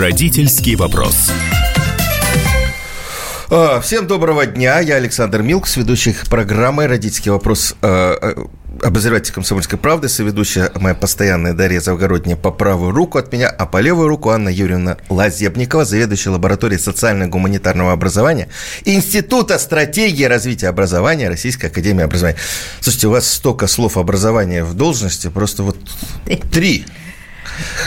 Родительский вопрос. А, всем доброго дня. Я Александр Милкс, ведущий программы «Родительский вопрос» а, а, обозреватель «Комсомольской правды», соведущая моя постоянная Дарья Завгородняя по правую руку от меня, а по левую руку Анна Юрьевна Лазебникова, заведующая лабораторией социально-гуманитарного образования Института стратегии развития образования Российской Академии Образования. Слушайте, у вас столько слов образования в должности, просто вот три –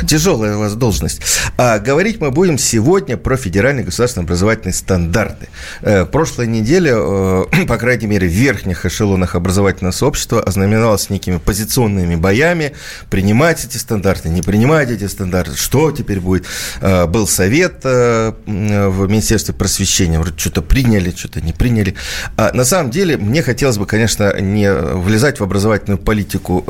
Тяжелая у вас должность. А говорить мы будем сегодня про федеральные государственные образовательные стандарты. Э, прошлая неделя, э, по крайней мере, в верхних эшелонах образовательного сообщества ознаменовалась некими позиционными боями. Принимать эти стандарты, не принимать эти стандарты. Что теперь будет? Э, был совет в Министерстве просвещения. Вроде что-то приняли, что-то не приняли. А на самом деле, мне хотелось бы, конечно, не влезать в образовательную политику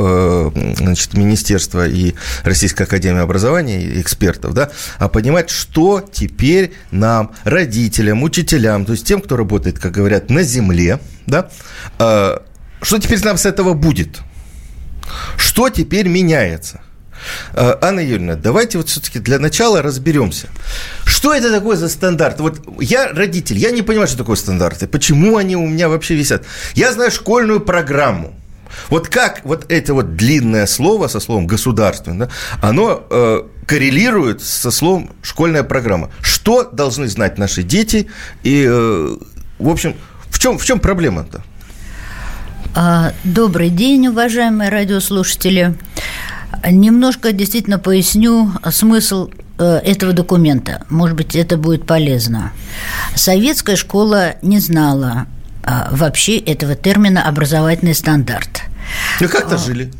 значит, Министерства и Российской Академии образования экспертов, да, а понимать, что теперь нам, родителям, учителям, то есть тем, кто работает, как говорят, на земле, да, э, что теперь нам с этого будет? Что теперь меняется? А, Анна Юрьевна, давайте вот все-таки для начала разберемся. Что это такое за стандарт? Вот я родитель, я не понимаю, что такое стандарты. Почему они у меня вообще висят? Я знаю школьную программу. Вот как вот это вот длинное слово со словом государственное, да, оно э, коррелирует со словом школьная программа. Что должны знать наши дети? И, э, в общем, в чем, в чем проблема-то? А, добрый день, уважаемые радиослушатели. Немножко действительно поясню смысл э, этого документа. Может быть, это будет полезно. Советская школа не знала вообще этого термина «образовательный стандарт». Ну, как-то жили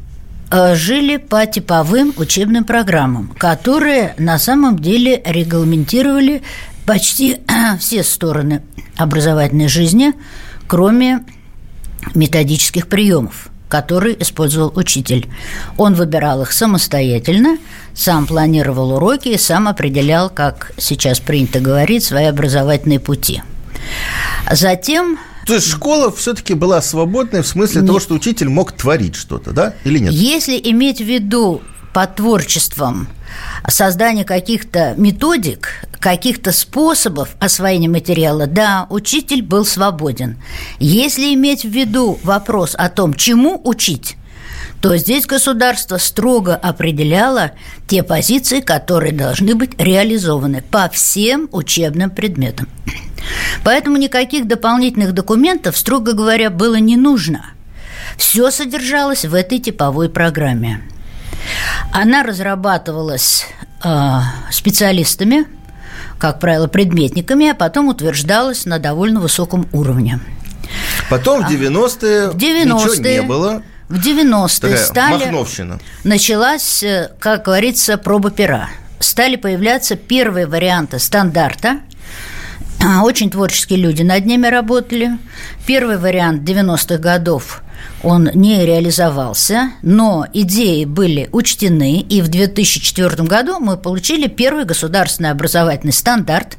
а, жили по типовым учебным программам, которые на самом деле регламентировали почти все стороны образовательной жизни, кроме методических приемов, которые использовал учитель. Он выбирал их самостоятельно, сам планировал уроки и сам определял, как сейчас принято говорить, свои образовательные пути. Затем то есть школа все-таки была свободной в смысле нет. того, что учитель мог творить что-то, да, или нет? Если иметь в виду под творчеством создание каких-то методик, каких-то способов освоения материала, да, учитель был свободен. Если иметь в виду вопрос о том, чему учить, то здесь государство строго определяло те позиции, которые должны быть реализованы по всем учебным предметам. Поэтому никаких дополнительных документов, строго говоря, было не нужно. Все содержалось в этой типовой программе. Она разрабатывалась э, специалистами, как правило, предметниками, а потом утверждалась на довольно высоком уровне. Потом в 90-е, в 90 ничего не было. В 90-е стали... Махновщина. Началась, э, как говорится, проба пера. Стали появляться первые варианты стандарта. А, очень творческие люди над ними работали. Первый вариант 90-х годов он не реализовался, но идеи были учтены, и в 2004 году мы получили первый государственный образовательный стандарт,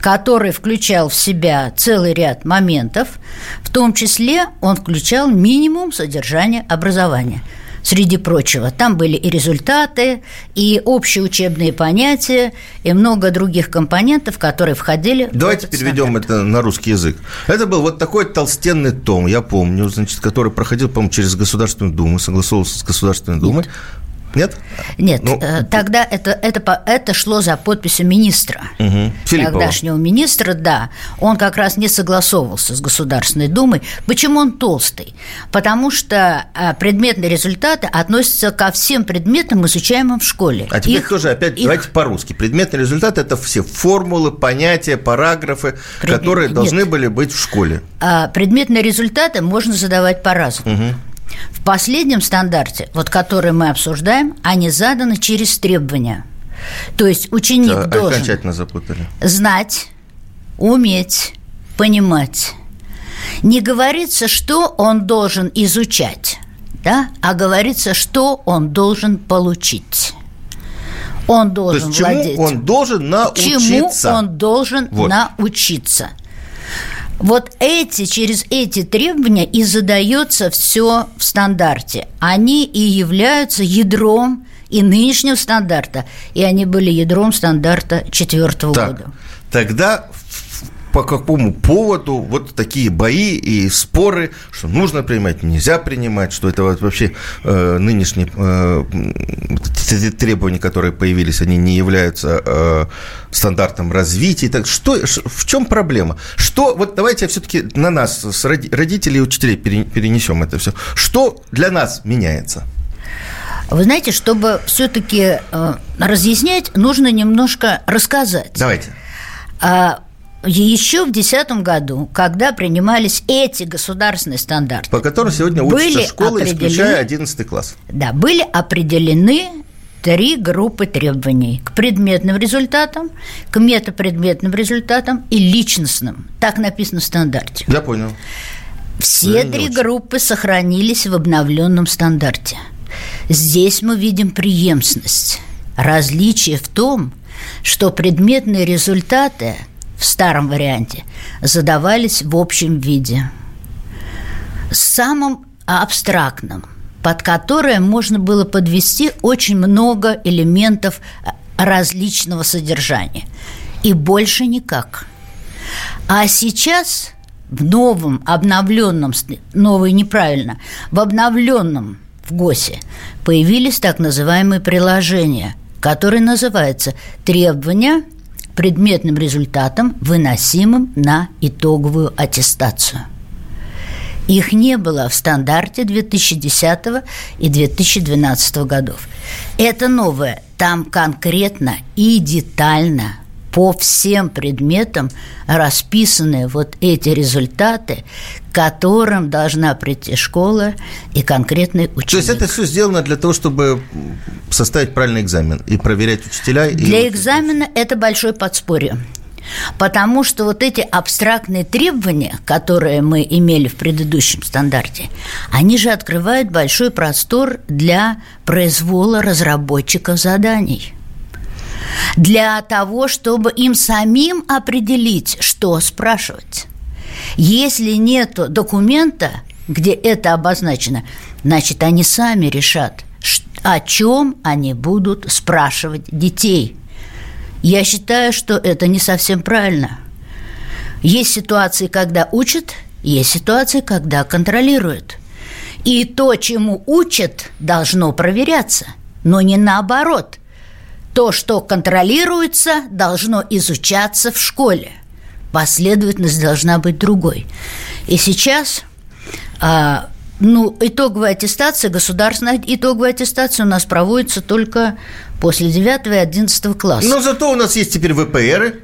который включал в себя целый ряд моментов, в том числе он включал минимум содержания образования – среди прочего. Там были и результаты, и общие учебные понятия, и много других компонентов, которые входили Давайте в этот переведем стандарт. это на русский язык. Это был вот такой толстенный том, я помню, значит, который проходил, по-моему, через Государственную Думу, согласовывался с Государственной Думой. Нет. Нет? Нет, ну, э, тогда это, это, это шло за подписью министра. Угу. Тогдашнего министра, да. Он как раз не согласовывался с Государственной Думой. Почему он толстый? Потому что э, предметные результаты относятся ко всем предметам, изучаемым в школе. А теперь их, тоже опять их... давайте по-русски. Предметные результаты – это все формулы, понятия, параграфы, Предмет... которые должны Нет. были быть в школе. А предметные результаты можно задавать по-разному. Угу. В последнем стандарте, вот который мы обсуждаем, они заданы через требования. То есть ученик да, должен окончательно запутали. знать, уметь, понимать. Не говорится, что он должен изучать, да, а говорится, что он должен получить. Он должен То есть, владеть. Чему он должен научиться? Чему он должен вот. научиться? Вот эти, через эти требования и задается все в стандарте. Они и являются ядром и нынешнего стандарта, и они были ядром стандарта четвертого года. Тогда по какому поводу вот такие бои и споры, что нужно принимать, нельзя принимать, что это вот вообще э, нынешние э, требования, которые появились, они не являются э, стандартом развития. Так что, в чем проблема? Что, вот давайте все-таки на нас, с родителей и учителей перенесем это все. Что для нас меняется? Вы знаете, чтобы все-таки э, разъяснять, нужно немножко рассказать. Давайте. А, еще в 2010 году, когда принимались эти государственные стандарты, по которым сегодня учатся школы, исключая 11 класс. Да, были определены три группы требований к предметным результатам, к метапредметным результатам и личностным. Так написано в стандарте. Я понял. Все три группы сохранились в обновленном стандарте. Здесь мы видим преемственность. Различие в том, что предметные результаты – в старом варианте задавались в общем виде. Самым абстрактным, под которое можно было подвести очень много элементов различного содержания. И больше никак. А сейчас в новом, обновленном, новый неправильно, в обновленном в ГОСе появились так называемые приложения, которые называются «Требования предметным результатом, выносимым на итоговую аттестацию. Их не было в стандарте 2010 и 2012 годов. Это новое. Там конкретно и детально по всем предметам расписаны вот эти результаты, к которым должна прийти школа и конкретный ученик. То есть это все сделано для того, чтобы составить правильный экзамен и проверять учителя? И для экзамена это большое подспорье. Потому что вот эти абстрактные требования, которые мы имели в предыдущем стандарте, они же открывают большой простор для произвола разработчиков заданий – для того, чтобы им самим определить, что спрашивать. Если нет документа, где это обозначено, значит, они сами решат, о чем они будут спрашивать детей. Я считаю, что это не совсем правильно. Есть ситуации, когда учат, есть ситуации, когда контролируют. И то, чему учат, должно проверяться, но не наоборот – то, что контролируется, должно изучаться в школе. Последовательность должна быть другой. И сейчас а, ну, итоговая аттестация, государственная итоговая аттестация у нас проводится только после 9 и 11 класса. Но зато у нас есть теперь ВПРы.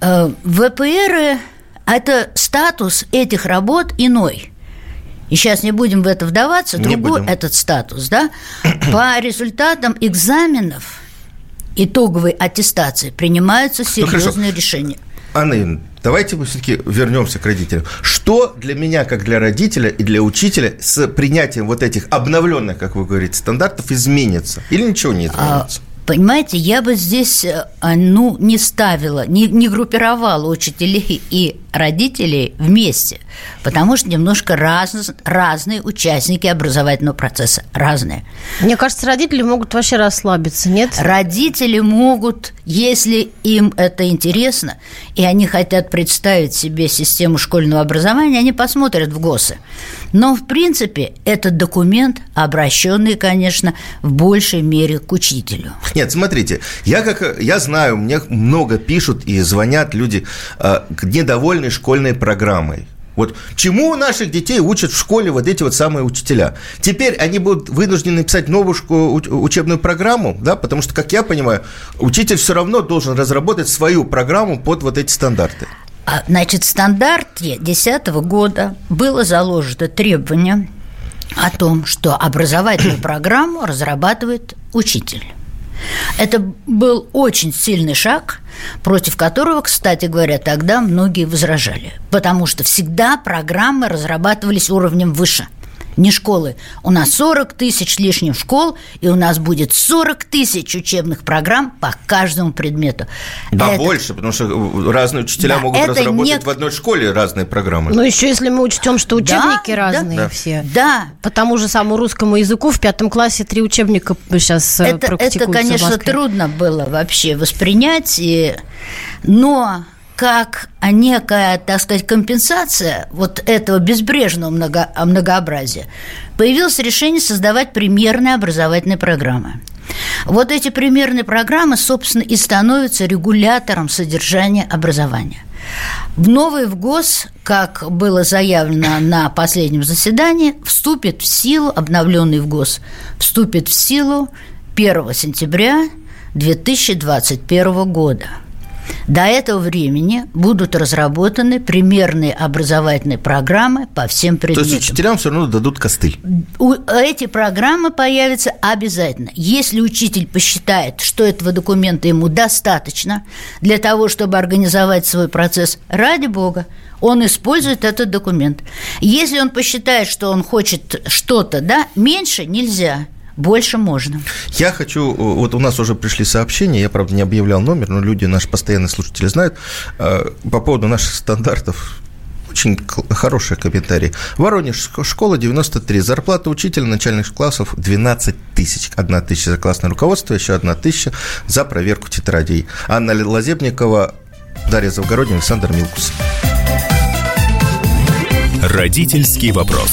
А, ВПРы – это статус этих работ иной. И сейчас не будем в это вдаваться, не другой будем. этот статус, да? По результатам экзаменов – итоговой аттестации принимаются ну, серьезные ну, решения. Анна давайте мы все-таки вернемся к родителям. Что для меня, как для родителя и для учителя, с принятием вот этих обновленных, как вы говорите, стандартов изменится? Или ничего не изменится? А, понимаете, я бы здесь, э, ну, не ставила, не, не группировала учителей и родителей вместе, потому что немножко раз, разные участники образовательного процесса, разные. Мне кажется, родители могут вообще расслабиться, нет? Родители могут, если им это интересно, и они хотят представить себе систему школьного образования, они посмотрят в ГОСы. Но, в принципе, этот документ, обращенный, конечно, в большей мере к учителю. Нет, смотрите, я, как, я знаю, мне много пишут и звонят люди э, недовольны школьной программой. Вот чему наших детей учат в школе вот эти вот самые учителя? Теперь они будут вынуждены писать новую учебную программу, да, потому что, как я понимаю, учитель все равно должен разработать свою программу под вот эти стандарты. А, значит, в стандарте 2010 года было заложено требование о том, что образовательную программу разрабатывает учитель. Это был очень сильный шаг, против которого, кстати говоря, тогда многие возражали, потому что всегда программы разрабатывались уровнем выше – не школы. У нас 40 тысяч лишних школ, и у нас будет 40 тысяч учебных программ по каждому предмету. Да, это... больше, потому что разные учителя да, могут разработать не... в одной школе разные программы. Ну, еще если мы учтем, что учебники да, разные да. все. Да. По тому же самому русскому языку в пятом классе три учебника сейчас э, это, Это, конечно, трудно было вообще воспринять, и... но как некая, так сказать, компенсация вот этого безбрежного много, многообразия, появилось решение создавать примерные образовательные программы. Вот эти примерные программы, собственно, и становятся регулятором содержания образования. В новый ВГОС, как было заявлено на последнем заседании, вступит в силу, обновленный ВГОС, вступит в силу 1 сентября 2021 года – до этого времени будут разработаны примерные образовательные программы по всем предметам. То есть учителям все равно дадут костыль? Эти программы появятся обязательно. Если учитель посчитает, что этого документа ему достаточно для того, чтобы организовать свой процесс, ради бога, он использует этот документ. Если он посчитает, что он хочет что-то, да, меньше нельзя – больше можно. Я хочу, вот у нас уже пришли сообщения, я, правда, не объявлял номер, но люди, наши постоянные слушатели знают, э, по поводу наших стандартов очень хороший комментарий. Воронеж, школа 93, зарплата учителя начальных классов 12 тысяч. Одна тысяча за классное руководство, еще одна тысяча за проверку тетрадей. Анна Лазебникова, Дарья Завгородняя, Александр Милкус. Родительский вопрос.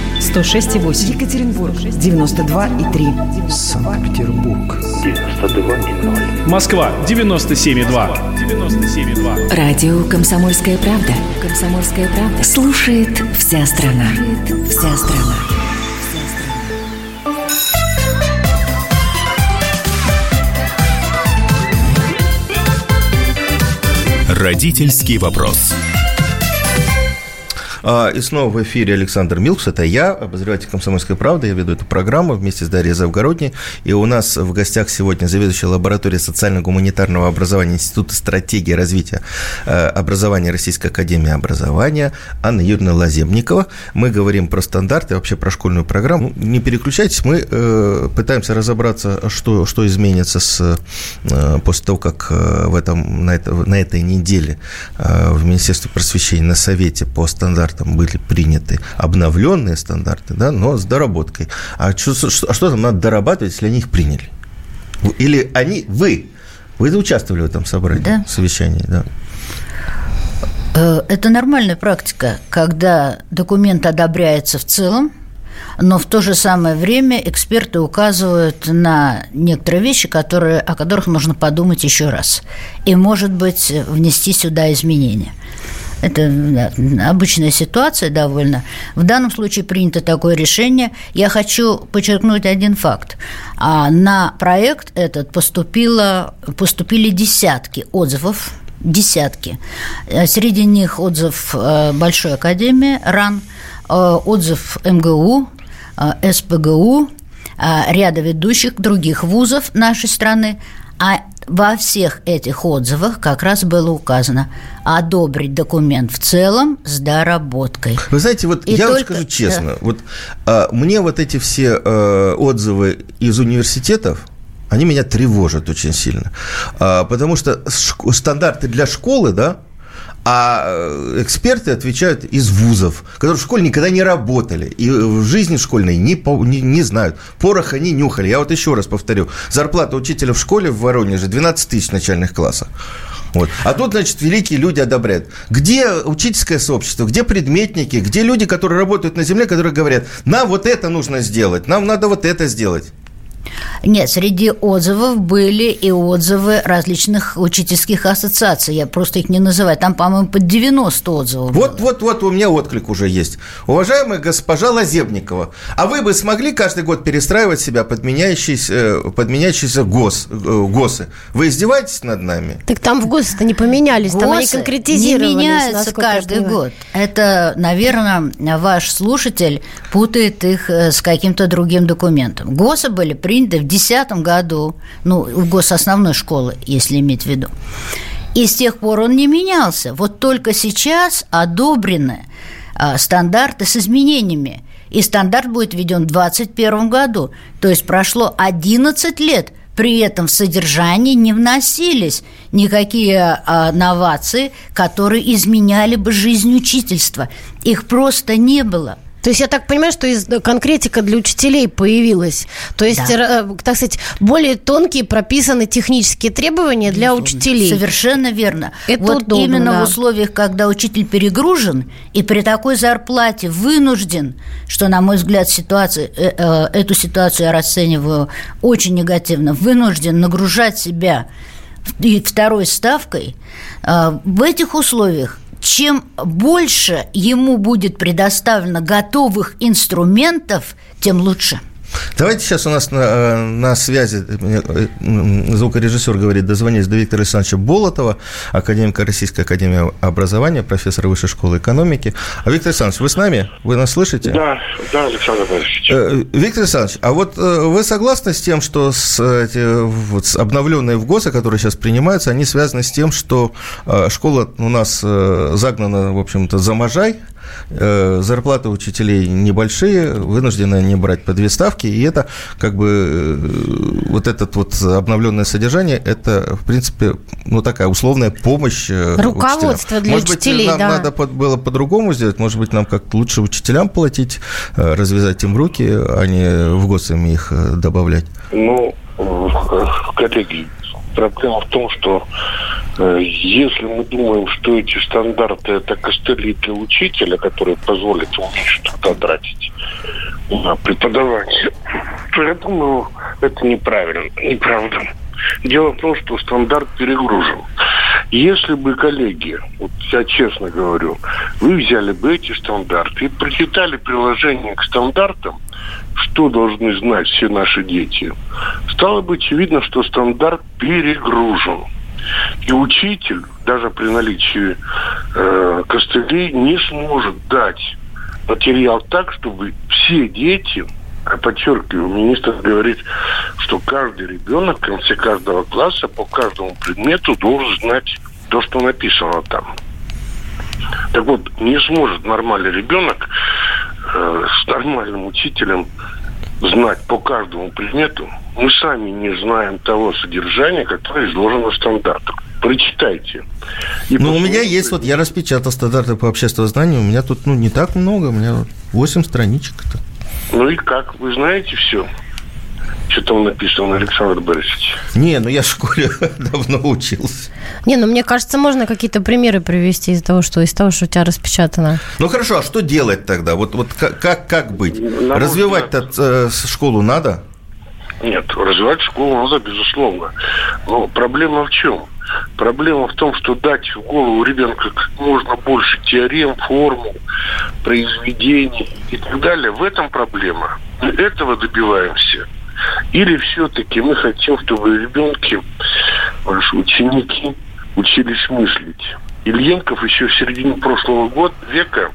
106,8. Екатеринбург, 92,3. Санкт-Петербург, 92,0. Москва, 97,2. 97,2. Радио «Комсомольская правда». «Комсомольская правда». Слушает вся страна. Слушает вся страна. Родительский вопрос. А, и снова в эфире Александр Милкс, это я, обозреватель «Комсомольской правды», я веду эту программу вместе с Дарьей Завгородней, и у нас в гостях сегодня заведующая лабораторией социально-гуманитарного образования Института стратегии развития э, образования Российской Академии Образования Анна Юрьевна Лаземникова. Мы говорим про стандарты, вообще про школьную программу. Не переключайтесь, мы э, пытаемся разобраться, что, что изменится с, э, после того, как в этом, на, это, на этой неделе в Министерстве просвещения на Совете по стандартам стандартам были приняты обновленные стандарты, да, но с доработкой. А что, что, а что там надо дорабатывать, если они их приняли? Или они, вы, вы участвовали в этом собрании, да. совещании, да? Э, это нормальная практика, когда документ одобряется в целом, но в то же самое время эксперты указывают на некоторые вещи, которые, о которых нужно подумать еще раз. И, может быть, внести сюда изменения. Это да, обычная ситуация довольно. В данном случае принято такое решение. Я хочу подчеркнуть один факт. А на проект этот поступило, поступили десятки отзывов, десятки. Э, среди них отзыв э, Большой Академии РАН, э, отзыв МГУ, СПГУ, ряда ведущих других вузов нашей страны, а во всех этих отзывах как раз было указано одобрить документ в целом с доработкой. Вы знаете, вот И я только... вам скажу честно, да. вот а, мне вот эти все а, отзывы из университетов, они меня тревожат очень сильно, а, потому что стандарты для школы, да, а э, эксперты отвечают из вузов, которые в школе никогда не работали и в жизни школьной не, не, не знают. Пороха не нюхали. Я вот еще раз повторю. Зарплата учителя в школе в Воронеже 12 тысяч начальных классах. Вот. А тут, значит, великие люди одобряют. Где учительское сообщество, где предметники, где люди, которые работают на земле, которые говорят, нам вот это нужно сделать, нам надо вот это сделать. Нет, среди отзывов были и отзывы различных учительских ассоциаций. Я просто их не называю. Там, по-моему, под 90 отзывов Вот, было. вот, вот у меня отклик уже есть. Уважаемая госпожа Лазебникова, а вы бы смогли каждый год перестраивать себя под меняющиеся, э, под меняющиеся ГОС, э, ГОСы? Вы издеваетесь над нами? Так там в ГОСы-то не поменялись, ГОСы там они конкретизировались. не меняются каждый год. Это, наверное, ваш слушатель путает их э, с каким-то другим документом. ГОСы были приняты в 2010 году, ну, в гососновной школы, если иметь в виду. И с тех пор он не менялся. Вот только сейчас одобрены а, стандарты с изменениями. И стандарт будет введен в 2021 году. То есть прошло 11 лет, при этом в содержании не вносились никакие а, новации, которые изменяли бы жизнь учительства. Их просто не было – то есть я так понимаю, что из, конкретика для учителей появилась. То есть, да. э, так сказать, более тонкие прописаны технические требования для Безумно. учителей. Совершенно верно. Это вот удобно, именно да. в условиях, когда учитель перегружен и при такой зарплате вынужден, что, на мой взгляд, ситуация, э, э, эту ситуацию я расцениваю очень негативно, вынужден нагружать себя и второй ставкой, э, в этих условиях чем больше ему будет предоставлено готовых инструментов, тем лучше – Давайте сейчас у нас на, э, на связи э, звукорежиссер говорит, дозвонись до Виктора Александровича Болотова, академика Российской Академии Образования, профессора Высшей школы экономики. А Виктор Александрович, вы с нами? Вы нас слышите? Да, да, Александр Борисович. Э, Виктор Александрович, а вот вы согласны с тем, что с, эти, вот, с обновленные в ГОСы, которые сейчас принимаются, они связаны с тем, что школа у нас загнана, в общем-то, за можай, зарплаты учителей небольшие, вынуждены не брать по две ставки, и это как бы э, вот этот вот обновленное содержание, это, в принципе, ну, такая условная помощь э, Руководство учителям. для может учителей, быть, нам да. надо было по-другому сделать, может быть, нам как лучше учителям платить, э, развязать им руки, а не в госами их добавлять? Ну, коллеги, проблема в том, что если мы думаем, что эти стандарты это костыли для учителя, которые позволят ему что-то тратить, на преподавание, то я думаю, это неправильно, неправда. Дело в том, что стандарт перегружен. Если бы, коллеги, вот я честно говорю, вы взяли бы эти стандарты и прочитали приложение к стандартам, что должны знать все наши дети, стало бы очевидно, что стандарт перегружен. И учитель, даже при наличии э, костылей, не сможет дать материал так, чтобы все дети, а подчеркиваю, министр говорит, что каждый ребенок в конце каждого класса по каждому предмету должен знать то, что написано там. Так вот, не сможет нормальный ребенок э, с нормальным учителем знать по каждому предмету. Мы сами не знаем того содержания, которое изложено в стандартах прочитайте. И ну, у меня есть, вот я распечатал стандарты по общественному знанию, у меня тут, ну, не так много, у меня 8 страничек-то. Ну и как, вы знаете все? Что там написано, Александр Борисович? Не, ну я в школе давно учился. Не, ну мне кажется, можно какие-то примеры привести из того, что из того, что у тебя распечатано. Ну хорошо, а что делать тогда? Вот, вот как, как быть? Развивать-то э, школу надо? Нет, развивать школу надо, безусловно. Но проблема в чем? Проблема в том, что дать в голову ребенка как можно больше теорем, формул, произведений и так далее. В этом проблема. Мы этого добиваемся. Или все-таки мы хотим, чтобы ребенки, наши ученики, учились мыслить. Ильенков еще в середине прошлого года, века,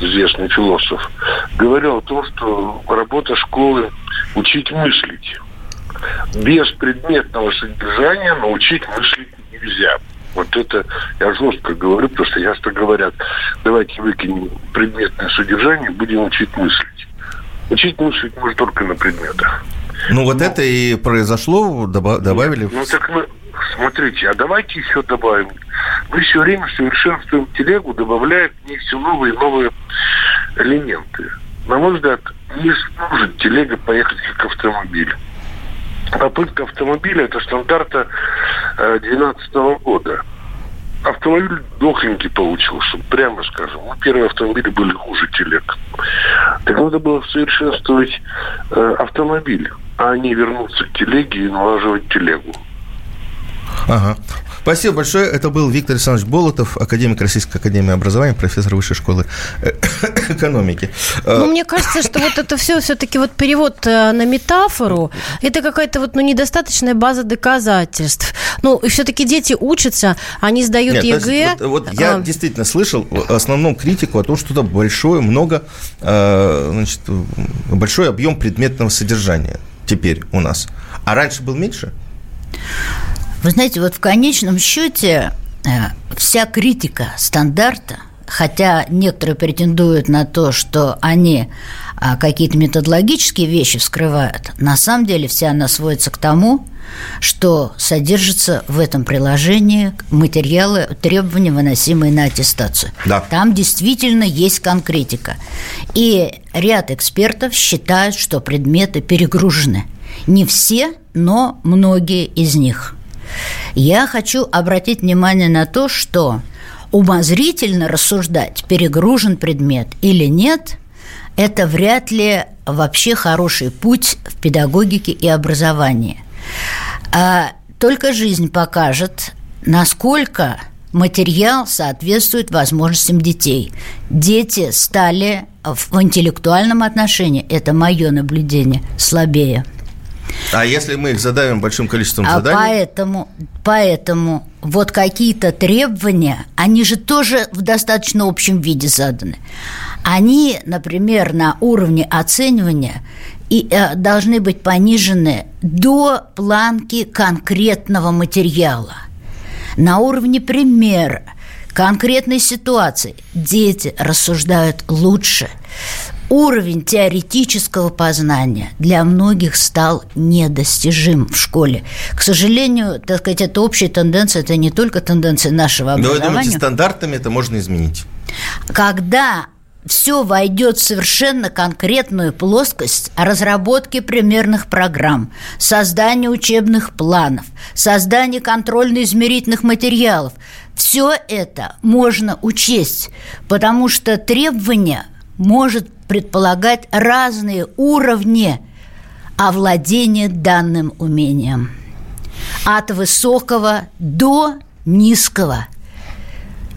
известный философ, говорил о том, что работа школы учить мыслить. Без предметного содержания научить мыслить нельзя. Вот это я жестко говорю, потому что часто говорят, давайте выкинем предметное содержание, будем учить мыслить. Учить мыслить можно только на предметах. Ну, вот Но, это и произошло, добавили. ну, так мы, смотрите, а давайте еще добавим. Мы все время совершенствуем телегу, добавляя в ней все новые и новые элементы. На мой взгляд, не сможет телега поехать как автомобиль попытка автомобиля это стандарта 2012 э, года. Автомобиль дохленький получился, прямо скажем. Ну, первые автомобили были хуже телег. Так надо было совершенствовать э, автомобиль. а не вернуться к телеге и налаживать телегу. Ага. Спасибо большое. Это был Виктор Александрович Болотов, академик Российской Академии Образования, профессор Высшей школы э, экономики. Ну, мне кажется, что вот это все все-таки вот перевод э, на метафору, это какая-то вот ну, недостаточная база доказательств. Ну, и все-таки дети учатся, они сдают Нет, ЕГЭ. Вот, вот я а... действительно слышал в основном критику о том, что там большое, много, э, значит, большой объем предметного содержания теперь у нас. А раньше был меньше? Вы знаете, вот в конечном счете э, вся критика стандарта, хотя некоторые претендуют на то, что они а, какие-то методологические вещи вскрывают, на самом деле вся она сводится к тому, что содержится в этом приложении материалы, требования, выносимые на аттестацию. Да. Там действительно есть конкретика. И ряд экспертов считают, что предметы перегружены. Не все, но многие из них – я хочу обратить внимание на то, что умозрительно рассуждать, перегружен предмет или нет, это вряд ли вообще хороший путь в педагогике и образовании. А только жизнь покажет, насколько материал соответствует возможностям детей. Дети стали в интеллектуальном отношении, это мое наблюдение, слабее. А если мы их задавим большим количеством а заданий? Поэтому, поэтому вот какие-то требования, они же тоже в достаточно общем виде заданы. Они, например, на уровне оценивания и э, должны быть понижены до планки конкретного материала. На уровне примера, конкретной ситуации дети рассуждают лучше уровень теоретического познания для многих стал недостижим в школе. К сожалению, так сказать, это общая тенденция, это не только тенденция нашего образования. Но вы думаете, стандартами это можно изменить? Когда все войдет в совершенно конкретную плоскость разработки примерных программ, создания учебных планов, создания контрольно-измерительных материалов. Все это можно учесть, потому что требования может предполагать разные уровни овладения данным умением. От высокого до низкого.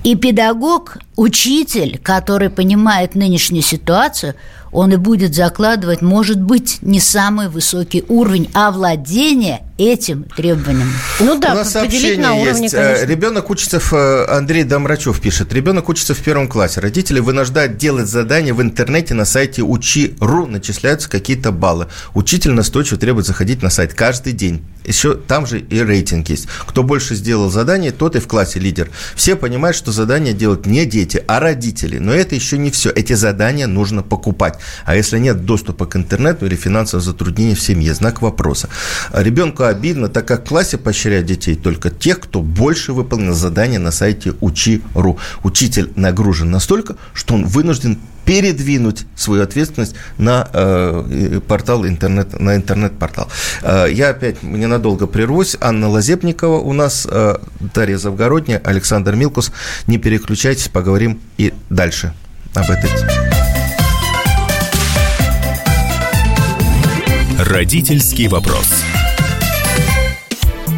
И педагог, учитель, который понимает нынешнюю ситуацию – он и будет закладывать, может быть, не самый высокий уровень овладения этим требованием. Ну да, У нас сообщение на уровне, есть. Конечно. Ребенок учится в... Э, Андрей Домрачев пишет. Ребенок учится в первом классе. Родители вынуждают делать задания в интернете на сайте учи.ру. Начисляются какие-то баллы. Учитель настойчиво требует заходить на сайт каждый день. Еще там же и рейтинг есть. Кто больше сделал задание, тот и в классе лидер. Все понимают, что задания делают не дети, а родители. Но это еще не все. Эти задания нужно покупать. А если нет доступа к интернету или финансовых затруднений в семье, знак вопроса. Ребенку обидно, так как в классе поощряют детей только тех, кто больше выполнил задание на сайте учи.ру. Учитель нагружен настолько, что он вынужден передвинуть свою ответственность на э, портал интернет, на интернет-портал. Э, я опять ненадолго прервусь. Анна Лазебникова у нас, э, Дарья Завгородняя, Александр Милкус. Не переключайтесь, поговорим и дальше об этой. Родительский вопрос.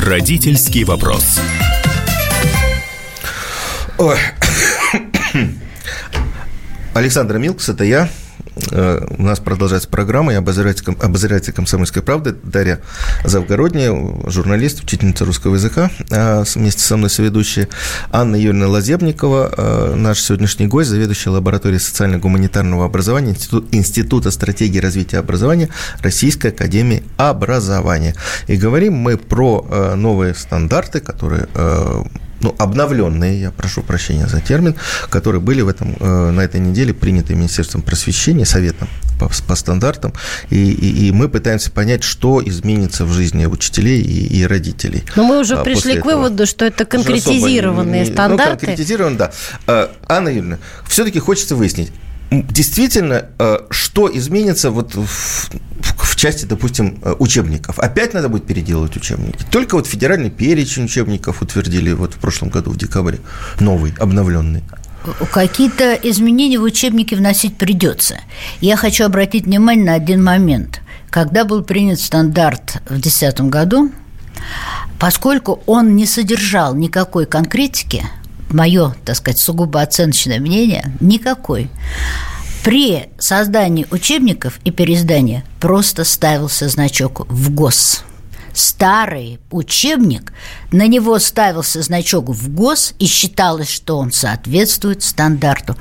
Родительский вопрос. Ой. Александр Милкс, это я. Э, у нас продолжается программа, и обозреватель, обозреватель «Комсомольской правды» Дарья Завгородняя, журналист, учительница русского языка, а, вместе со мной соведущая Анна Юрьевна Лазебникова, э, наш сегодняшний гость, заведующая лабораторией социально-гуманитарного образования Институт, Института стратегии развития образования Российской Академии Образования. И говорим мы про э, новые стандарты, которые ну, обновленные, я прошу прощения за термин, которые были в этом, э, на этой неделе приняты Министерством просвещения, Советом по, по стандартам, и, и, и мы пытаемся понять, что изменится в жизни учителей и, и родителей. Но мы уже а, пришли к этого. выводу, что это конкретизированные не, стандарты. Ну, конкретизирован, да. А, Анна Юрьевна, все-таки хочется выяснить, действительно, э, что изменится вот в, в части, допустим, э, учебников? Опять надо будет переделывать учебники? Только вот федеральный перечень учебников утвердили вот в прошлом году, в декабре, новый, обновленный. Какие-то изменения в учебнике вносить придется. Я хочу обратить внимание на один момент. Когда был принят стандарт в 2010 году, поскольку он не содержал никакой конкретики – мое, так сказать, сугубо оценочное мнение, никакой. При создании учебников и переиздания просто ставился значок в ГОС. Старый учебник, на него ставился значок в ГОС и считалось, что он соответствует стандарту.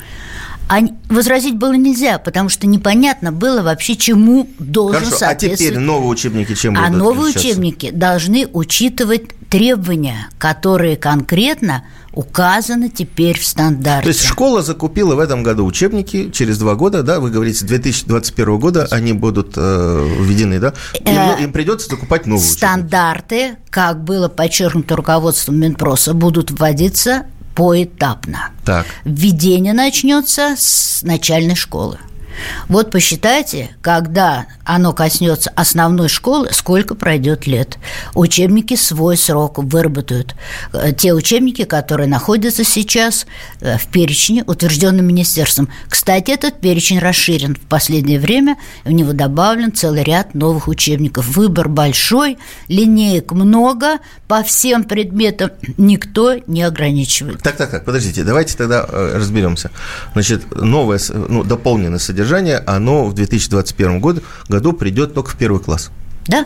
А возразить было нельзя, потому что непонятно было вообще, чему должен Хорошо, соответствовать. А теперь новые учебники чем будут А новые учебники должны учитывать требования, которые конкретно указаны теперь в стандарте. То есть школа закупила в этом году учебники, через два года, да, вы говорите, с 2021 года они будут э, введены, да? Им, э, им придется закупать новые Стандарты, учебники. как было подчеркнуто руководством Минпроса, будут вводиться поэтапно. Так. Введение начнется с начальной школы. Вот посчитайте, когда оно коснется основной школы, сколько пройдет лет. Учебники свой срок выработают. Э, те учебники, которые находятся сейчас э, в перечне, утвержденном министерством. Кстати, этот перечень расширен в последнее время. В него добавлен целый ряд новых учебников. Выбор большой, линеек много, по всем предметам никто не ограничивает. Так, так, так, подождите, давайте тогда э, разберемся. Значит, новое, ну, дополненное содержание содержание, оно в 2021 году, году придет только в первый класс. Да.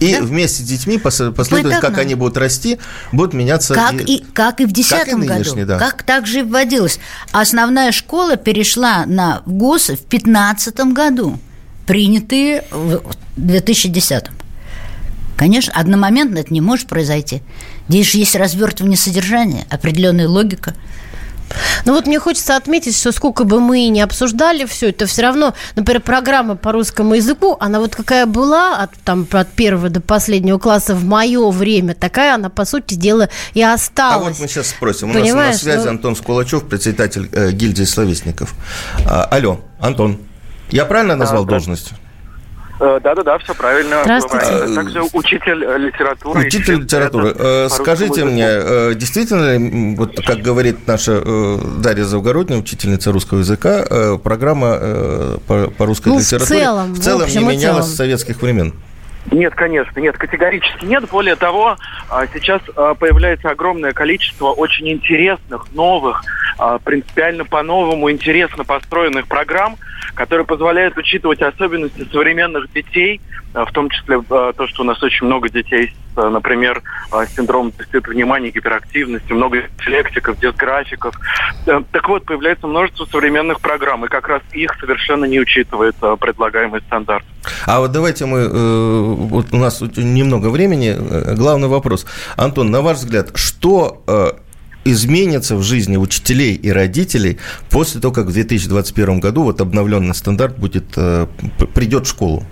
И да? вместе с детьми последовательно, как они будут расти, будут меняться. Как и, и, как и в 2010 году. Да. Как также и вводилось. Основная школа перешла на ГОС в 2015 году, принятые в 2010. Конечно, одномоментно это не может произойти. Здесь же есть развертывание содержания, определенная логика – ну вот мне хочется отметить, что сколько бы мы ни обсуждали все это, все равно, например, программа по русскому языку, она вот какая была от, там, от первого до последнего класса в мое время, такая она, по сути дела, и осталась. А вот мы сейчас спросим. У Понимаешь? нас на связи ну... Антон Скулачев, председатель э, гильдии словесников. А, алло, Антон, я правильно назвал да, должность? Да-да-да, все правильно. Здравствуйте. Э, также учитель э, литературы. Учитель литературы. Скажите мне, действительно, вот как говорит наша Дарья Завгородняя, учительница русского языка, программа по русской ну, литературе в целом, в целом в не менялась с советских времен? Нет, конечно, нет, категорически нет. Более того, а, сейчас а, появляется огромное количество очень интересных, новых, а, принципиально по-новому интересно построенных программ, которые позволяют учитывать особенности современных детей, в том числе то, что у нас очень много детей например, синдромом дефицита внимания, гиперактивности, много дислектиков, дисграфиков. Э, так вот, появляется множество современных программ, и как раз их совершенно не учитывает предлагаемый стандарт. А вот давайте мы, э, вот у нас немного времени, э, главный вопрос. Антон, на ваш взгляд, что изменится в жизни учителей и родителей после того, как в 2021 году вот обновленный стандарт будет, э, придет в школу?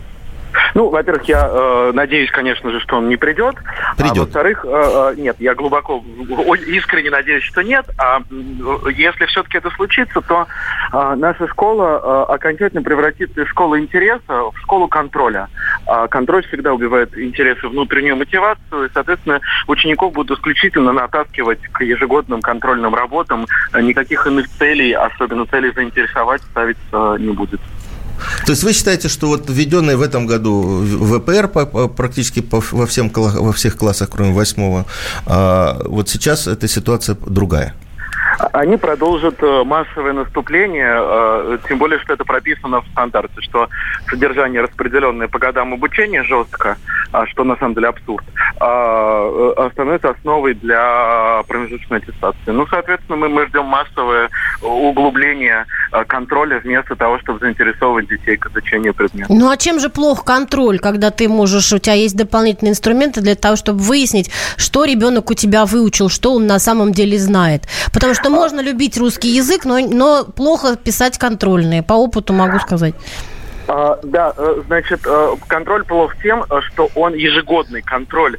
Ну, во-первых, я э, надеюсь, конечно же, что он не придет. Придет. А во-вторых, э, э, нет, я глубоко, искренне надеюсь, что нет. А если все-таки это случится, то э, наша школа э, окончательно превратится из школы интереса в школу контроля. А контроль всегда убивает интересы, внутреннюю мотивацию, и, соответственно, учеников будут исключительно натаскивать к ежегодным контрольным работам. Никаких иных целей, особенно целей заинтересовать, ставить э, не будет. То есть вы считаете, что вот введенный в этом году ВПР практически во, всем, во всех классах, кроме восьмого, а вот сейчас эта ситуация другая? Они продолжат э, массовое наступление, э, тем более, что это прописано в стандарте, что содержание распределенное по годам обучения жестко, а, что на самом деле абсурд, а, а, становится основой для промежуточной аттестации. Ну, соответственно, мы, мы ждем массовое углубление контроля вместо того, чтобы заинтересовывать детей к изучению предмета. Ну, а чем же плох контроль, когда ты можешь, у тебя есть дополнительные инструменты для того, чтобы выяснить, что ребенок у тебя выучил, что он на самом деле знает? Потому что можно любить русский язык, но, но плохо писать контрольные. По опыту могу сказать. А, да, э, значит, э, контроль плох тем, э, что он ежегодный контроль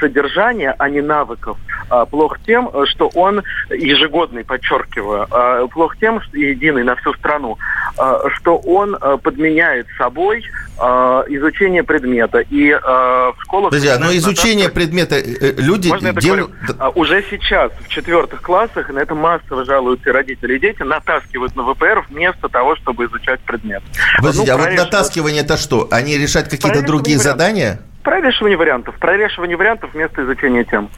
содержания, а не навыков. А, плох тем, что он ежегодный, подчеркиваю, а, плох тем, что единый на всю страну, что он подменяет собой изучение предмета. И в школах... Друзья, но изучение предмета люди делают... Уже сейчас, в четвертых классах, на это массово жалуются родители и дети, натаскивают на ВПР вместо того, чтобы изучать предмет. Подождите, ну, а вот натаскивание это что? Они решать какие-то другие задания? Прорешивание вариантов. Прорешивание вариантов вместо изучения тем.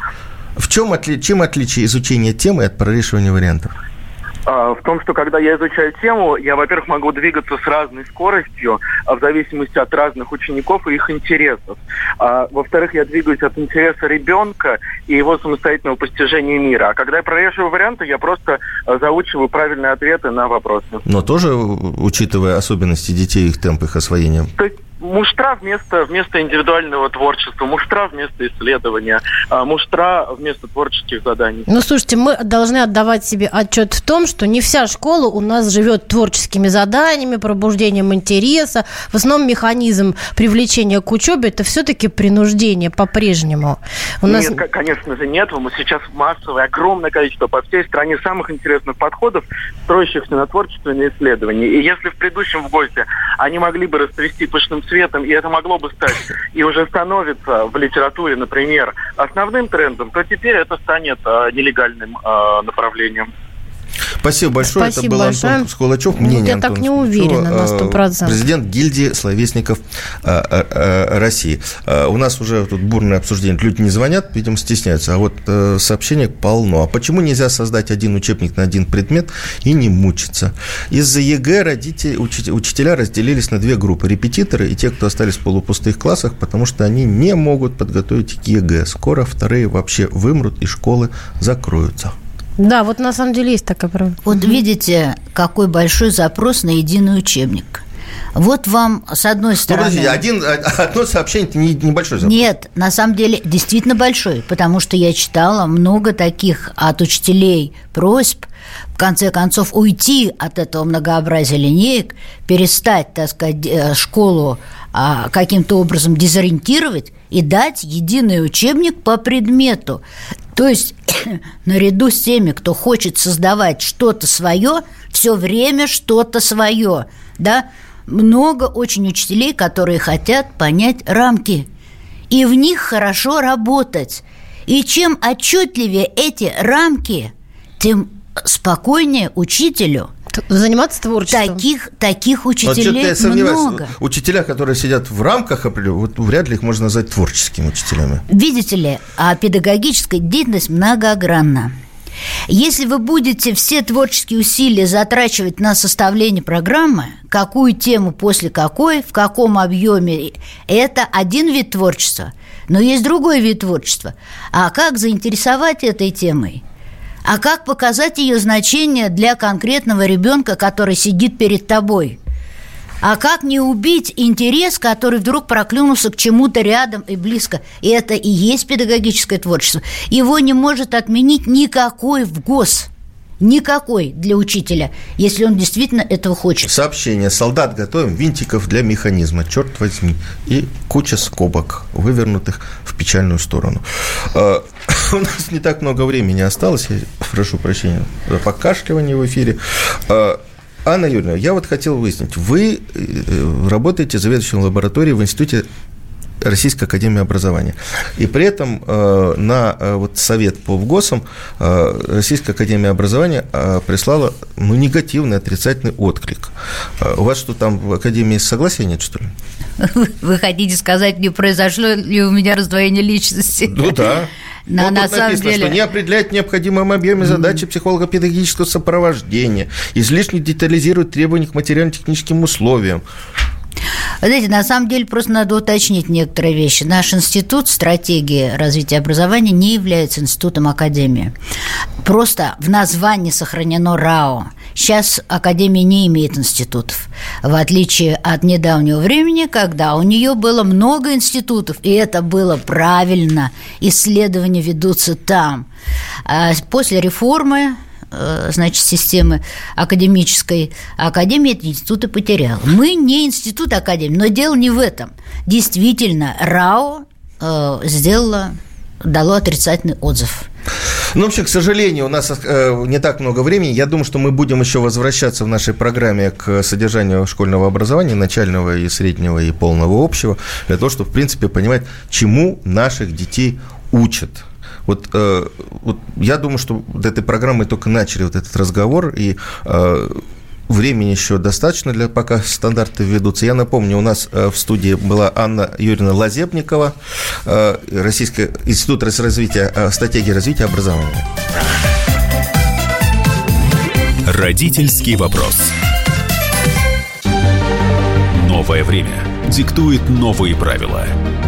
В чем, отли... чем отличие изучения темы от прорешивания вариантов? А, в том, что когда я изучаю тему, я, во-первых, могу двигаться с разной скоростью, а, в зависимости от разных учеников и их интересов. А, во-вторых, я двигаюсь от интереса ребенка и его самостоятельного постижения мира. А когда я прорешиваю варианты, я просто заучиваю правильные ответы на вопросы. Но тоже учитывая особенности детей, их темп их освоения? То есть муштра вместо, вместо индивидуального творчества, муштра вместо исследования, а, муштра вместо творческих заданий. Ну, слушайте, мы должны отдавать себе отчет в том, что не вся школа у нас живет творческими заданиями, пробуждением интереса. В основном механизм привлечения к учебе – это все-таки принуждение по-прежнему. У нас... Нет, конечно же нет. Мы сейчас массовое, огромное количество по всей стране самых интересных подходов, строящихся на творчественные исследования. И если в предыдущем в гости они могли бы растрясти пышным цветом, и это могло бы стать, и уже становится в литературе, например, основным трендом, то теперь это станет э, нелегальным э, направлением. Спасибо большое. Спасибо Это был большое. Антон Скулачев. Мнение Я Антона так не уверена на 100%. Президент гильдии словесников России. У нас уже тут бурное обсуждение. Люди не звонят, видимо, стесняются. А вот сообщений полно. А почему нельзя создать один учебник на один предмет и не мучиться? Из-за ЕГЭ родители, учителя разделились на две группы. Репетиторы и те, кто остались в полупустых классах, потому что они не могут подготовить к ЕГЭ. Скоро вторые вообще вымрут и школы закроются. Да, вот на самом деле есть такая правда. Вот видите, какой большой запрос на единый учебник. Вот вам, с одной стороны... Ну, подождите, один, одно сообщение – это не, небольшой запрос. Нет, на самом деле действительно большой, потому что я читала много таких от учителей просьб, в конце концов, уйти от этого многообразия линеек, перестать, так сказать, э, школу а, каким-то образом дезориентировать и дать единый учебник по предмету. То есть наряду с теми, кто хочет создавать что-то свое, все время что-то свое, да, много очень учителей, которые хотят понять рамки и в них хорошо работать. И чем отчетливее эти рамки, тем спокойнее учителю – Заниматься творчеством. Таких, таких учителей вот много. Учителя, которые сидят в рамках, вот вряд ли их можно назвать творческими учителями. Видите ли, а педагогическая деятельность многогранна. Если вы будете все творческие усилия затрачивать на составление программы, какую тему после какой, в каком объеме, это один вид творчества. Но есть другой вид творчества. А как заинтересовать этой темой? А как показать ее значение для конкретного ребенка, который сидит перед тобой. А как не убить интерес, который вдруг проклюнулся к чему-то рядом и близко? И это и есть педагогическое творчество. Его не может отменить никакой в ГОС. Никакой для учителя, если он действительно этого хочет. Сообщение. Солдат готовим винтиков для механизма, черт возьми. И куча скобок, вывернутых в печальную сторону. А, у нас не так много времени осталось. Я прошу прощения за покашливание в эфире. А, Анна Юрьевна, я вот хотел выяснить. Вы э, работаете заведующим лабораторией в Институте Российской Академии Образования. И при этом э, на э, вот совет по ВГОСам э, Российская Академия Образования прислала ну, негативный, отрицательный отклик. У вас что, там в Академии согласия нет, что ли? Вы хотите сказать, не произошло ли у меня раздвоение личности? Ну да. На, вот на тут самом написано, деле... что не определяет необходимым объеме задачи психолого-педагогического сопровождения, излишне детализирует требования к материально-техническим условиям. Знаете, на самом деле просто надо уточнить некоторые вещи. Наш институт стратегии развития образования не является институтом академии. Просто в названии сохранено РАО. Сейчас Академия не имеет институтов, в отличие от недавнего времени, когда у нее было много институтов, и это было правильно. Исследования ведутся там. А после реформы значит, системы академической, академии эти институты потерял. Мы не институт академии, но дело не в этом. Действительно, РАО э, сделала, дало отрицательный отзыв. Ну, вообще, к сожалению, у нас э, не так много времени. Я думаю, что мы будем еще возвращаться в нашей программе к содержанию школьного образования, начального и среднего и полного общего, для того, чтобы, в принципе, понимать, чему наших детей учат. Вот, э, вот я думаю, что вот этой программой только начали вот этот разговор, и э, Времени еще достаточно для пока стандарты введутся. Я напомню, у нас э, в студии была Анна Юрьевна Лазебникова, Российский институт развития, стратегии развития образования. Родительский вопрос. Новое время диктует новые правила –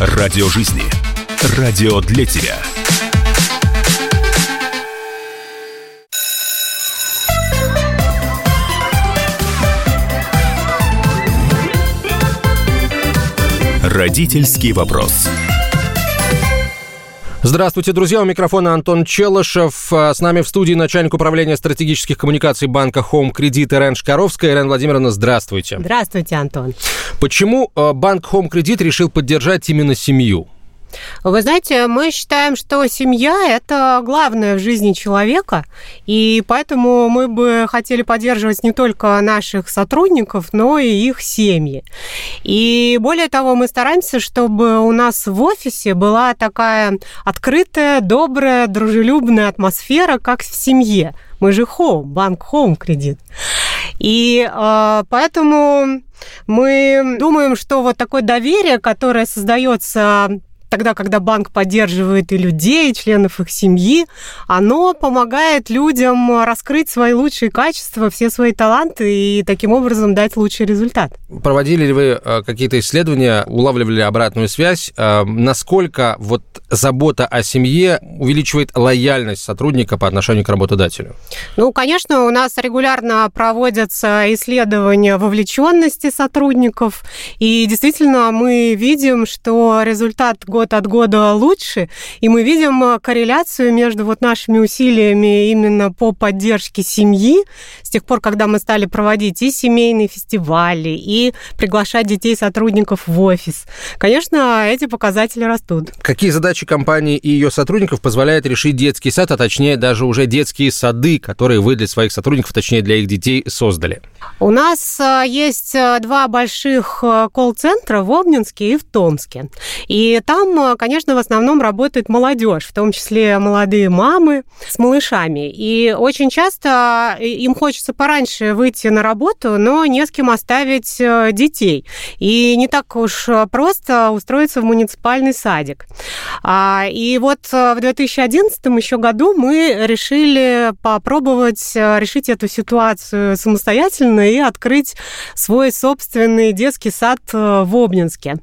Радио жизни. Радио для тебя. Родительский вопрос. Здравствуйте, друзья. У микрофона Антон Челышев. А, с нами в студии начальник управления стратегических коммуникаций банка Home Кредит Ирен Шкаровская. Ирен Владимировна, здравствуйте. Здравствуйте, Антон. Почему а, банк Home Кредит решил поддержать именно семью? Вы знаете, мы считаем, что семья – это главное в жизни человека, и поэтому мы бы хотели поддерживать не только наших сотрудников, но и их семьи. И более того, мы стараемся, чтобы у нас в офисе была такая открытая, добрая, дружелюбная атмосфера, как в семье. Мы же Home, банк Home кредит. И э, поэтому мы думаем, что вот такое доверие, которое создается тогда, когда банк поддерживает и людей, и членов их семьи, оно помогает людям раскрыть свои лучшие качества, все свои таланты и таким образом дать лучший результат. Проводили ли вы э, какие-то исследования, улавливали обратную связь, э, насколько вот забота о семье увеличивает лояльность сотрудника по отношению к работодателю? Ну, конечно, у нас регулярно проводятся исследования вовлеченности сотрудников, и действительно мы видим, что результат год от года лучше, и мы видим э, корреляцию между вот нашими усилиями именно по поддержке семьи с тех пор, когда мы стали проводить и семейные фестивали, и приглашать детей сотрудников в офис. Конечно, эти показатели растут. Какие задачи компании и ее сотрудников позволяет решить детский сад, а точнее даже уже детские сады, которые вы для своих сотрудников, точнее для их детей, создали? У нас э, есть э, два больших колл-центра в Обнинске и в Томске. И там там, конечно, в основном работает молодежь, в том числе молодые мамы с малышами. И очень часто э, им хочется пораньше выйти на работу, но не с кем оставить э, детей. И не так уж просто устроиться в муниципальный садик. А, и вот э, в 2011 еще году мы решили попробовать решить эту ситуацию самостоятельно и открыть свой собственный детский сад в Обнинске.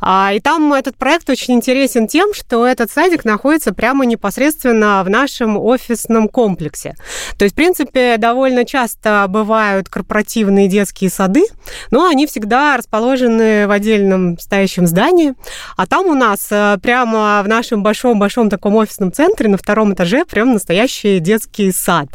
А, и там этот проект очень интересен тем, что этот садик находится прямо непосредственно в нашем офисном комплексе. То есть, в принципе, довольно часто бывают корпоративные детские сады, но они всегда расположены в отдельном стоящем здании. А там у нас э, прямо в нашем большом-большом таком офисном центре на втором этаже прям настоящий детский сад.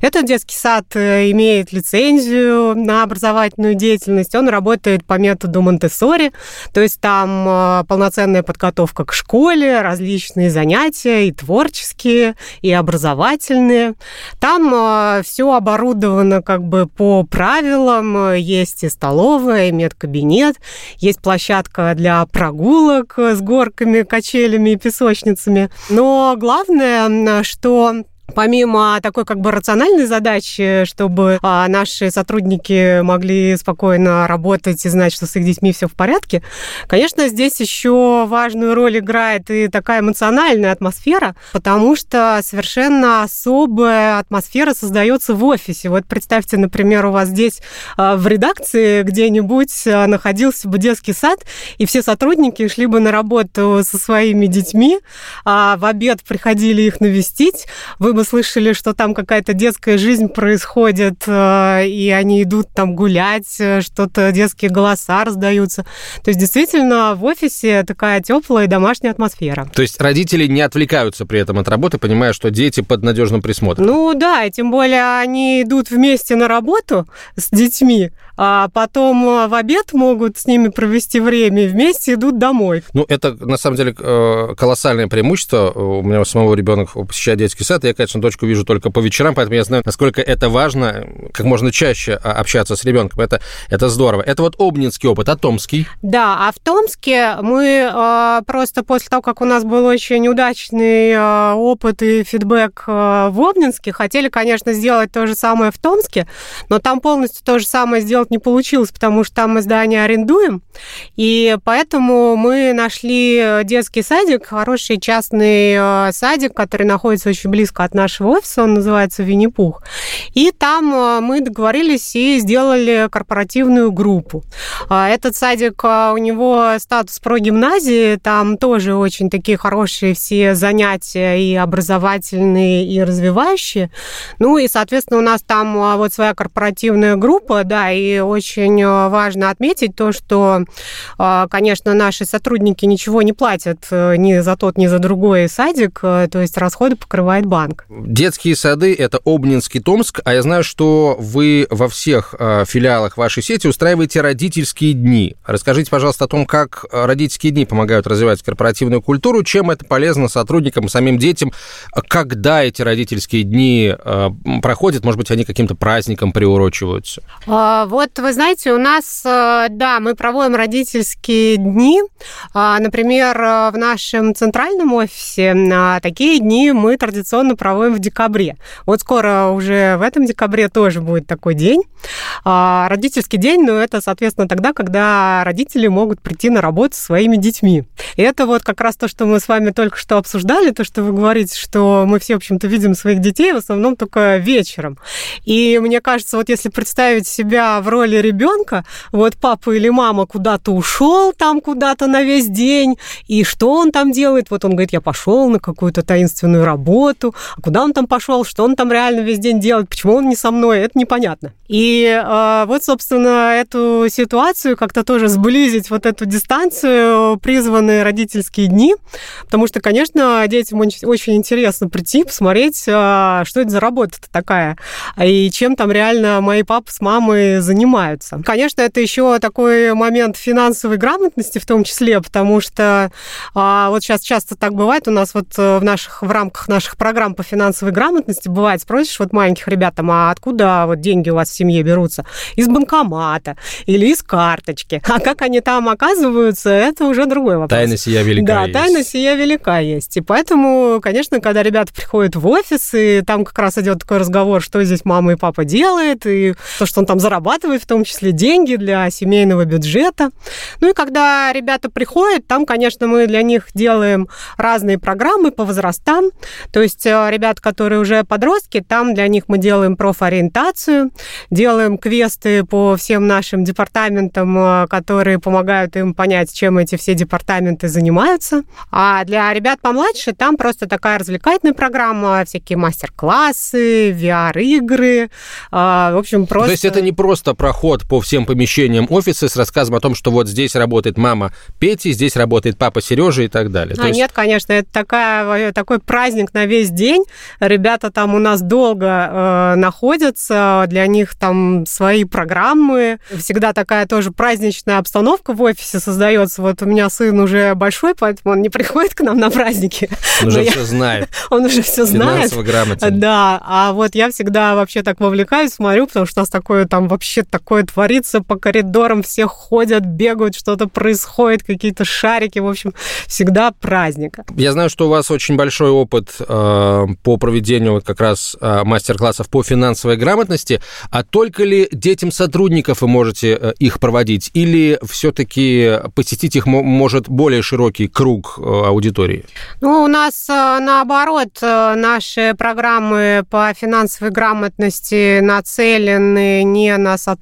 Этот детский сад э, имеет лицензию на образовательную деятельность, он работает по методу Монтессори, то есть там там э, полноценная подготовка к школе, различные занятия и творческие, и образовательные. Там э, все оборудовано как бы по правилам. Есть и столовая, и медкабинет, есть площадка для прогулок с горками, качелями и песочницами. Но главное, что Помимо такой как бы рациональной задачи, чтобы а, наши сотрудники могли спокойно работать и знать, что с их детьми все в порядке, конечно, здесь еще важную роль играет и такая эмоциональная атмосфера, потому что совершенно особая атмосфера создается в офисе. Вот представьте, например, у вас здесь а, в редакции где-нибудь а, находился бы детский сад, и все сотрудники шли бы на работу со своими детьми, а в обед приходили их навестить, вы бы мы слышали, что там какая-то детская жизнь происходит, э, и они идут там гулять, э, что-то детские голоса раздаются. То есть действительно в офисе такая теплая домашняя атмосфера. То есть родители не отвлекаются при этом от работы, понимая, что дети под надежным присмотром. Ну да, и тем более они идут вместе на работу с детьми, а потом э, в обед могут с ними провести время вместе идут домой. Ну, это на самом деле колоссальное преимущество. У меня у самого ребенок посещает детский сад, я, конечно, дочку вижу только по вечерам, поэтому я знаю, насколько это важно, как можно чаще а, общаться с ребенком. Это, это здорово. Это вот обнинский опыт, а томский? Да, а в Томске мы э, просто после того, как у нас был очень удачный э, опыт и фидбэк э, в Обнинске, хотели, конечно, сделать то же самое в Томске, но там полностью то же самое сделать не получилось, потому что там мы здание арендуем, и поэтому мы нашли детский садик, хороший частный э, садик, который находится очень близко от нашего офиса, он называется Винни-Пух. И там э, мы договорились и сделали корпоративную группу. А, этот садик, у него статус про гимназии, там тоже очень такие хорошие все занятия и образовательные, и развивающие. Ну и, соответственно, у нас там вот своя корпоративная группа, да, и очень важно отметить то, что, конечно, наши сотрудники ничего не платят э, ни за тот, ни за другой садик, э, то есть расходы покрывает банк. Детские сады – это Обнинский, Томск, а я знаю, что вы во всех э, филиалах вашей сети устраиваете родительские дни. Расскажите, пожалуйста, о том, как родительские дни помогают развивать корпоративную культуру, чем это полезно сотрудникам, самим детям, когда эти родительские дни э, проходят, может быть, они каким-то праздником приурочиваются? А, вот, вы знаете, у нас, да, мы проводим родительские дни. А, например, в нашем центральном офисе такие дни мы традиционно проводим в декабре. Вот скоро уже в этом декабре тоже будет такой день. А, родительский день, ну, это, соответственно, тогда, когда родители могут прийти на работу со своими детьми. И это вот как раз то, что мы с вами только что обсуждали, то, что вы говорите, что мы все, в общем-то, видим своих детей в основном только вечером. И мне кажется, вот если представить себя в роли ребенка, вот папа или мама куда-то ушел там куда-то на весь день, и что он там делает? Вот он говорит, я пошел на какую-то таинственную работу, а куда он там пошел, что он там реально весь день делает, почему он не со мной, это непонятно. И э, вот, собственно, эту ситуацию как-то тоже сблизить, вот эту дистанцию, призваны родительские дни, потому что, конечно, детям очень интересно прийти, посмотреть, э, что это за работа-то такая, и чем там реально мои папы с мамой занимаются. Конечно, это еще такой момент финансовой грамотности в том числе, потому что э, вот сейчас часто так бывает у нас вот в наших в рамках наших программ по финансовой грамотности бывает, спросишь вот маленьких ребят, там, а откуда вот деньги у вас в семье берутся? Из банкомата или из карточки. А как они там оказываются, это уже другой вопрос. Тайна сия велика Да, есть. тайна сия велика есть. И поэтому, конечно, когда ребята приходят в офис, и там как раз идет такой разговор, что здесь мама и папа делают, и то, что он там зарабатывает, в том числе деньги для семейного бюджета. Ну и когда ребята приходят, там, конечно, мы для них делаем разные программы по возрастам. То есть э, ребят, которые уже подростки, там для них мы делаем профориентацию, делаем квесты по всем нашим департаментам, э, которые помогают им понять, чем эти все департаменты занимаются. А для ребят помладше там просто такая развлекательная программа, всякие мастер-классы, VR-игры, э, в общем, просто... То есть это не просто проход по всем помещениям офиса с рассказом о том, что вот здесь работает мама Пети, здесь работает папа Сережа и так далее. А, есть... нет, конечно, это такая, такой праздник на весь день, Ребята там у нас долго э, находятся, для них там свои программы. Всегда такая тоже праздничная обстановка в офисе создается. Вот у меня сын уже большой, поэтому он не приходит к нам на праздники. Он уже все знает. Он уже все знает. грамотен. Да, а вот я всегда вообще так вовлекаюсь, смотрю, потому что у нас такое там вообще такое творится по коридорам, все ходят, бегают, что-то происходит, какие-то шарики, в общем, всегда праздник. Я знаю, что у вас очень большой опыт э, по проведению вот как раз э, мастер-классов по финансовой грамотности, а только ли детям сотрудников вы можете э, их проводить, или все-таки посетить их может более широкий круг э, аудитории? Ну, у нас э, наоборот, э, наши программы по финансовой грамотности нацелены не на сотрудников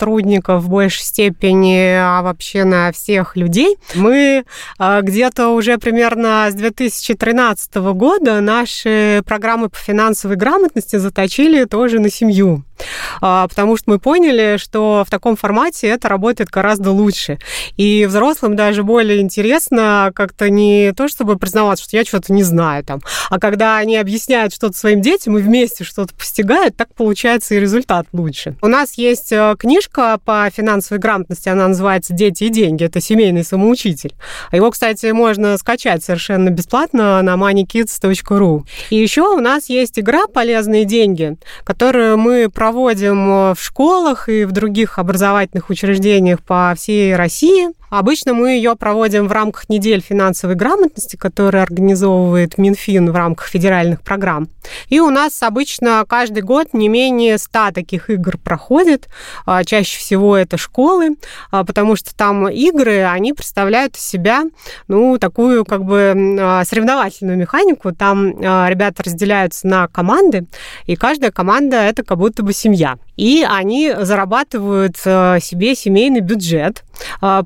в большей степени, а вообще на всех людей. Мы э, где-то уже примерно с 2013 года наши программы по финансовой грамотности заточили тоже на семью. А, потому что мы поняли, что в таком формате это работает гораздо лучше. И взрослым даже более интересно как-то не то, чтобы признаваться, что я что-то не знаю там, а когда они объясняют что-то своим детям и вместе что-то постигают, так получается и результат лучше. У нас есть э, книжка по финансовой грамотности, она называется «Дети и деньги». Это семейный самоучитель. Его, кстати, можно скачать совершенно бесплатно на moneykids.ru. И еще у нас есть игра «Полезные деньги», которую мы проводим проводим э, в школах и в других образовательных учреждениях по всей России. Обычно мы ее проводим в рамках недель финансовой грамотности, которые организовывает Минфин в рамках федеральных программ. И у нас обычно каждый год не менее 100 таких игр проходит. А, чаще всего это школы, а, потому что там игры, они представляют из себя, ну, такую как бы а, соревновательную механику. Там ребята разделяются на команды, и каждая команда это как будто бы семья. И они зарабатывают себе семейный бюджет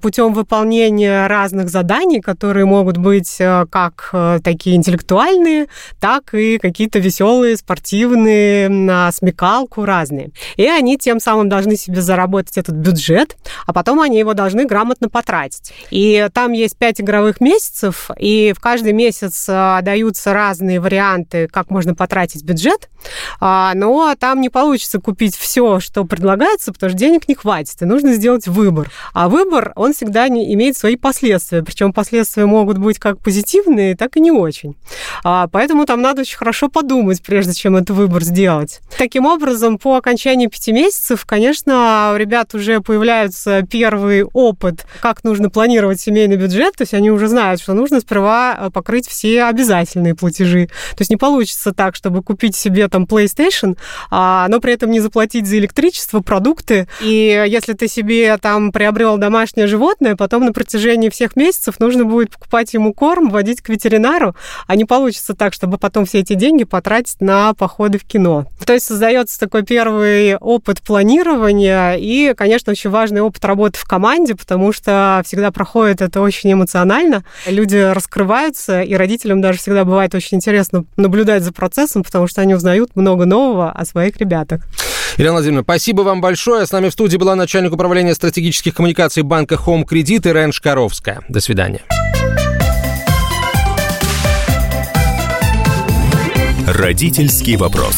путем выполнения разных заданий, которые могут быть э, как э, такие интеллектуальные, так и какие-то веселые, спортивные, на смекалку разные. И они тем самым должны себе заработать этот бюджет, а потом они его должны грамотно потратить. И там есть пять игровых месяцев, и в каждый месяц э, даются разные варианты, как можно потратить бюджет, а, но там не получится купить все, что предлагается, потому что денег не хватит, и нужно сделать выбор. А выбор, он всегда всегда не имеет свои последствия. Причем последствия могут быть как позитивные, так и не очень. А, поэтому там надо очень хорошо подумать, прежде чем этот выбор сделать. Таким образом, по окончании пяти месяцев, конечно, у ребят уже появляется первый опыт, как нужно планировать семейный бюджет. То есть они уже знают, что нужно сперва э, покрыть все обязательные платежи. То есть не получится так, чтобы купить себе там PlayStation, а, но при этом не заплатить за электричество, продукты. И если ты себе там приобрел домашнее животное, потом на протяжении всех месяцев нужно будет покупать ему корм, водить к ветеринару, а не получится так, чтобы потом все эти деньги потратить на походы в кино. То есть создается такой первый опыт планирования и, конечно, очень важный опыт работы в команде, потому что всегда проходит это очень эмоционально. Люди раскрываются, и родителям даже всегда бывает очень интересно наблюдать за процессом, потому что они узнают много нового о своих ребятах. Елена Владимировна, спасибо вам большое. С нами в студии была начальник управления стратегических коммуникаций банка Home Credit Ирен Шкаровская. До свидания. Родительский вопрос.